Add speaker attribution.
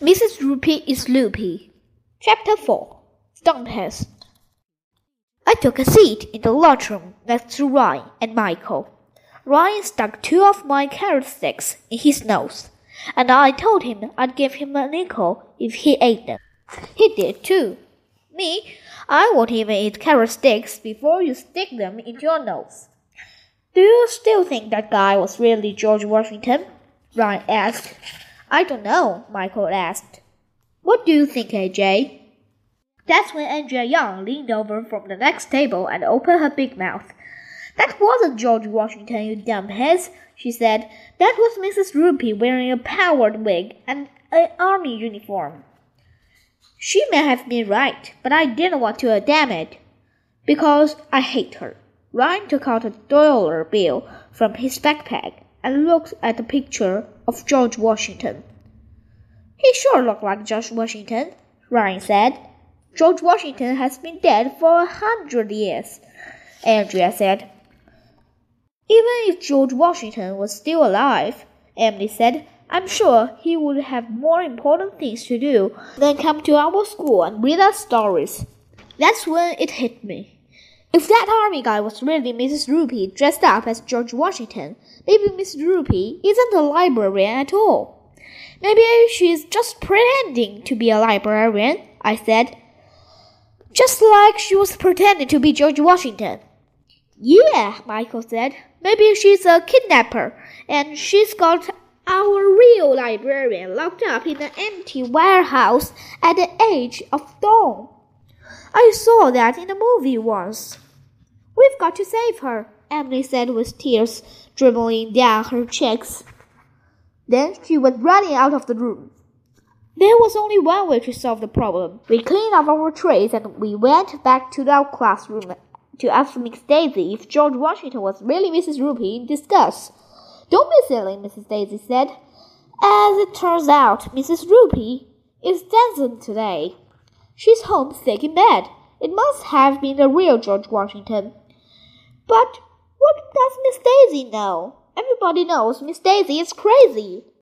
Speaker 1: Mrs. Roopy is loopy. Chapter 4 Stumpheads. I took a seat in the lunchroom next to Ryan and Michael. Ryan stuck two of my carrot sticks in his nose, and I told him I'd give him a nickel if he ate them. He did too. Me, I won't even eat carrot sticks before you stick them into your nose. Do you still think that guy was really George Washington? Ryan asked. I don't know, Michael asked. What do you think, AJ? That's when Andrea Young leaned over from the next table and opened her big mouth. That wasn't George Washington, you dumb dumbheads, she said. That was Mrs. Roopy wearing a powdered wig and an army uniform. She may have been right, but I didn't want to uh, damn it. Because I hate her. Ryan took out a dollar bill from his backpack and looked at the picture of George Washington. He sure looked like George Washington, Ryan said. George Washington has been dead for a hundred years, Andrea said. Even if George Washington was still alive, Emily said, I'm sure he would have more important things to do than come to our school and read us stories. That's when it hit me. If that army guy was really Mrs. Roopy dressed up as George Washington, maybe Mrs. Roopy isn't a librarian at all. Maybe she's just pretending to be a librarian, I said. Just like she was pretending to be George Washington. Yeah, Michael said. Maybe she's a kidnapper, and she's got our real librarian locked up in an empty warehouse at the edge of dawn. I saw that in a movie once. We've got to save her, Emily said with tears dribbling down her cheeks. Then she went running out of the room. There was only one way to solve the problem. We cleaned up our trays and we went back to our classroom to ask Miss Daisy if George Washington was really Mrs. Roopy in disguise. Don't be silly, Mrs. Daisy said. As it turns out, Mrs. Roopy is dancing today. She's home sick in bed. It must have been the real George Washington. But what does Miss Daisy know? Everybody knows Miss Daisy is crazy.